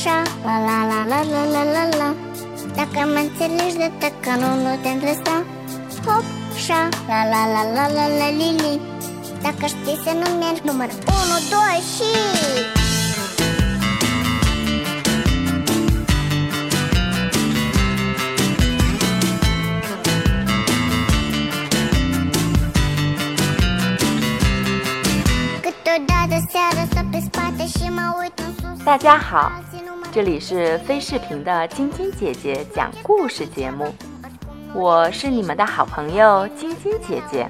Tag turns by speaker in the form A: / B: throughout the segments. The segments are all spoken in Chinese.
A: așa La la la la la la la la Dacă mă înțelegi de că nu, nu te îndrăsta Hop, șa, la la la la la la li li Dacă știi să nu mergi număr 1, 2 și...
B: 大家好， 这里是飞视频的晶晶姐姐讲故事节目，我是你们的好朋友晶晶姐姐。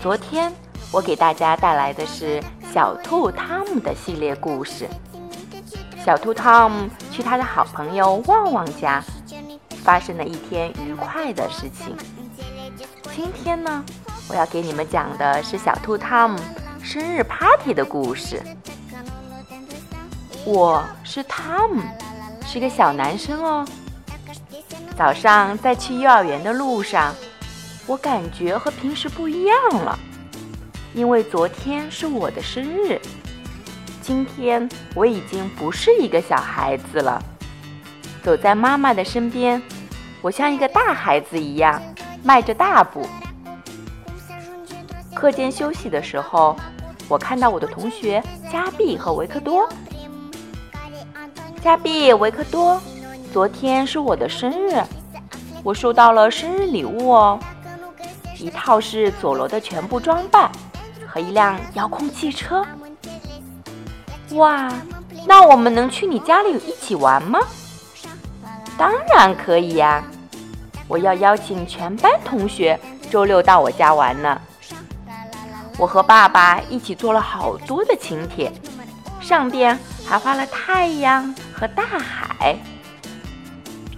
B: 昨天我给大家带来的是小兔汤姆的系列故事。小兔汤姆去他的好朋友旺旺家，发生了一天愉快的事情。今天呢，我要给你们讲的是小兔汤姆生日 party 的故事。我是汤姆，是个小男生哦。早上在去幼儿园的路上，我感觉和平时不一样了，因为昨天是我的生日。今天我已经不是一个小孩子了，走在妈妈的身边，我像一个大孩子一样，迈着大步。课间休息的时候，我看到我的同学加碧和维克多。加比维克多，昨天是我的生日，我收到了生日礼物哦，一套是佐罗的全部装扮和一辆遥控汽车。哇，那我们能去你家里一起玩吗？当然可以呀，我要邀请全班同学周六到我家玩呢。我和爸爸一起做了好多的请帖，上边还画了太阳。和大海。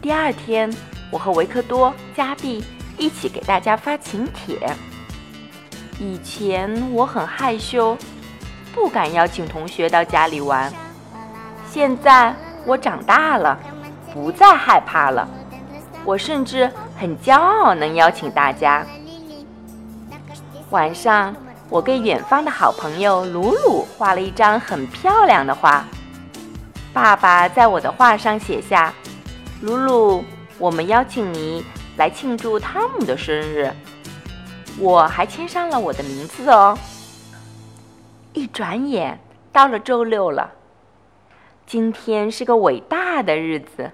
B: 第二天，我和维克多、加碧一起给大家发请帖。以前我很害羞，不敢邀请同学到家里玩。现在我长大了，不再害怕了。我甚至很骄傲能邀请大家。晚上，我给远方的好朋友鲁鲁画了一张很漂亮的画。爸爸在我的画上写下：“鲁鲁，我们邀请你来庆祝汤姆的生日。”我还签上了我的名字哦。一转眼到了周六了，今天是个伟大的日子，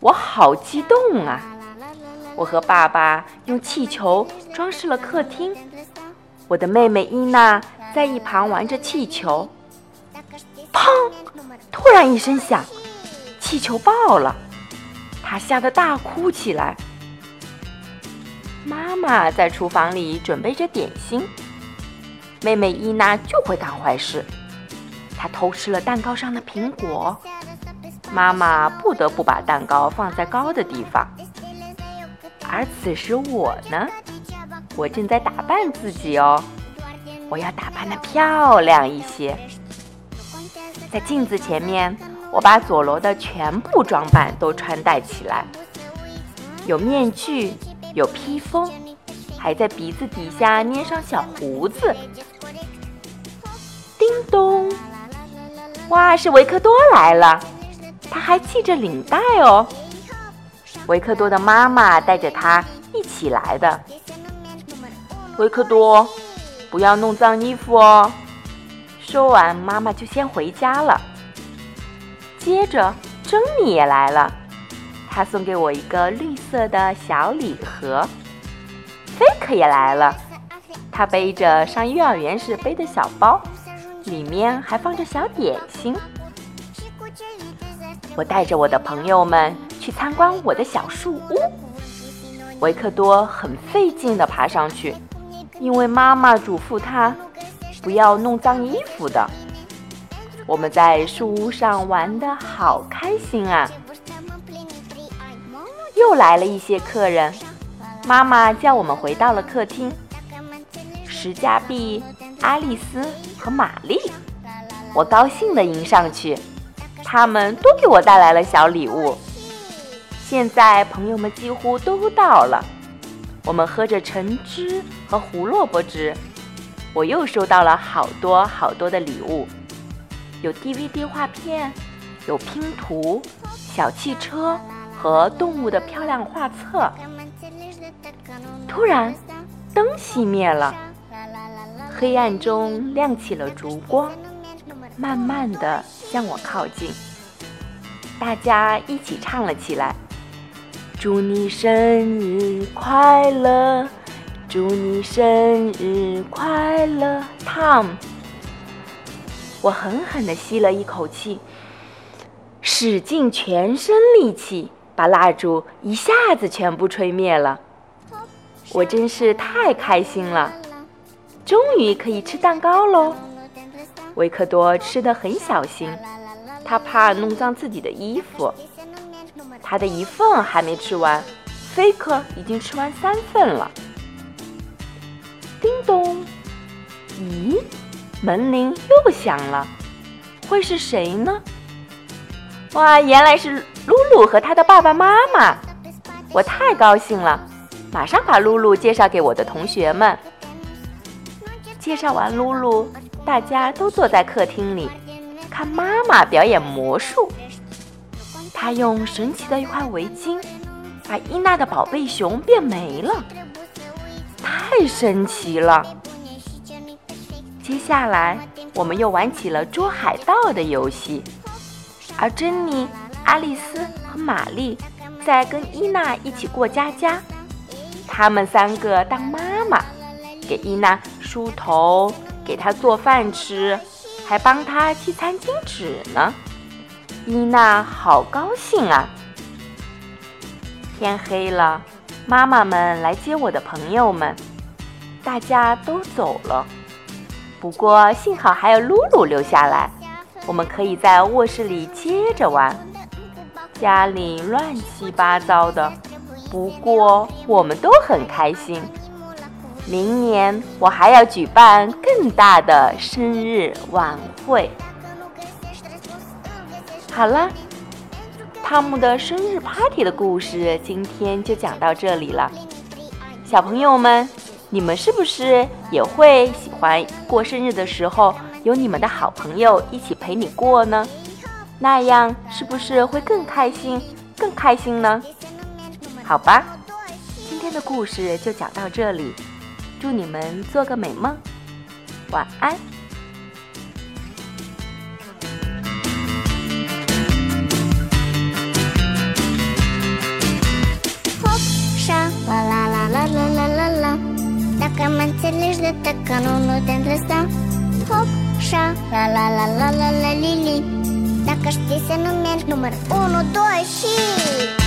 B: 我好激动啊！我和爸爸用气球装饰了客厅，我的妹妹伊娜在一旁玩着气球。砰！突然一声响，气球爆了，他吓得大哭起来。妈妈在厨房里准备着点心，妹妹伊娜就会干坏事，她偷吃了蛋糕上的苹果，妈妈不得不把蛋糕放在高的地方。而此时我呢，我正在打扮自己哦，我要打扮的漂亮一些。在镜子前面，我把佐罗的全部装扮都穿戴起来，有面具，有披风，还在鼻子底下捏上小胡子。叮咚！哇，是维克多来了，他还系着领带哦。维克多的妈妈带着他一起来的。维克多，不要弄脏衣服哦。说完，妈妈就先回家了。接着，珍妮也来了，她送给我一个绿色的小礼盒。菲克也来了，他背着上幼儿园时背的小包，里面还放着小点心。我带着我的朋友们去参观我的小树屋。维克多很费劲地爬上去，因为妈妈嘱咐他。不要弄脏衣服的。我们在树屋上玩的好开心啊！又来了一些客人，妈妈叫我们回到了客厅。石加碧、爱丽丝和玛丽，我高兴地迎上去，他们都给我带来了小礼物。现在朋友们几乎都到了，我们喝着橙汁和胡萝卜汁。我又收到了好多好多的礼物，有 DVD 画片，有拼图、小汽车和动物的漂亮画册。突然，灯熄灭了，黑暗中亮起了烛光，慢慢的向我靠近。大家一起唱了起来：“祝你生日快乐，祝你生日快乐，Tom。”我狠狠地吸了一口气，使尽全身力气，把蜡烛一下子全部吹灭了。我真是太开心了，终于可以吃蛋糕喽！维克多吃得很小心，他怕弄脏自己的衣服。他的一份还没吃完，菲克已经吃完三份了。叮咚！咦，门铃又响了，会是谁呢？哇，原来是露露和他的爸爸妈妈！我太高兴了。马上把露露介绍给我的同学们。介绍完露露，大家都坐在客厅里看妈妈表演魔术。她用神奇的一块围巾把伊娜的宝贝熊变没了，太神奇了！接下来，我们又玩起了捉海盗的游戏，而珍妮、爱丽丝和玛丽在跟伊娜一起过家家。他们三个当妈妈，给伊娜梳头，给她做饭吃，还帮她系餐巾纸呢。伊娜好高兴啊！天黑了，妈妈们来接我的朋友们，大家都走了。不过幸好还有露露留下来，我们可以在卧室里接着玩。家里乱七八糟的。不过我们都很开心。明年我还要举办更大的生日晚会。好了，汤姆的生日 party 的故事今天就讲到这里了。小朋友们，你们是不是也会喜欢过生日的时候有你们的好朋友一起陪你过呢？那样是不是会更开心、更开心呢？好吧，今天的故事就讲到这里，祝你们做个美梦，晚安。
A: Înțelegi de tăcă nu, nu te îndrăsta Hop, șa, la la la la la la li li Dacă știi să nu mergi număr 1, 2 și...